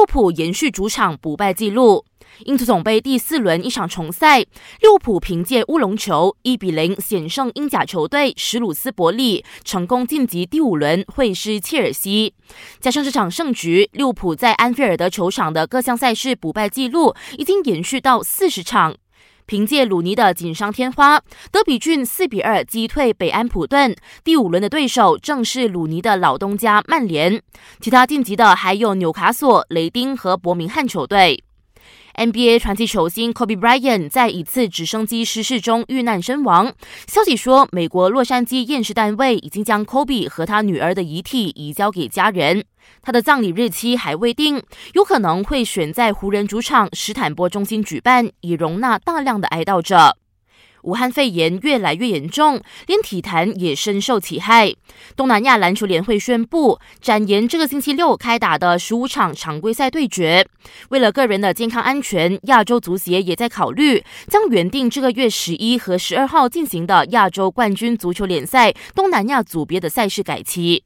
利物浦延续主场不败纪录。英足总杯第四轮一场重赛，利物浦凭借乌龙球一比零险胜英甲球队史鲁斯伯利，成功晋级第五轮会师切尔西。加上这场胜局，利物浦在安菲尔德球场的各项赛事不败纪录已经延续到四十场。凭借鲁尼的锦上添花，德比郡四比二击退北安普顿。第五轮的对手正是鲁尼的老东家曼联。其他晋级的还有纽卡索、雷丁和伯明翰球队。NBA 传奇球星 Kobe Bryant 在一次直升机失事中遇难身亡。消息说，美国洛杉矶验尸单位已经将 Kobe 和他女儿的遗体移交给家人。他的葬礼日期还未定，有可能会选在湖人主场史坦波中心举办，以容纳大量的哀悼者。武汉肺炎越来越严重，连体坛也深受其害。东南亚篮球联会宣布展延这个星期六开打的十五场常规赛对决。为了个人的健康安全，亚洲足协也在考虑将原定这个月十一和十二号进行的亚洲冠军足球联赛东南亚组别的赛事改期。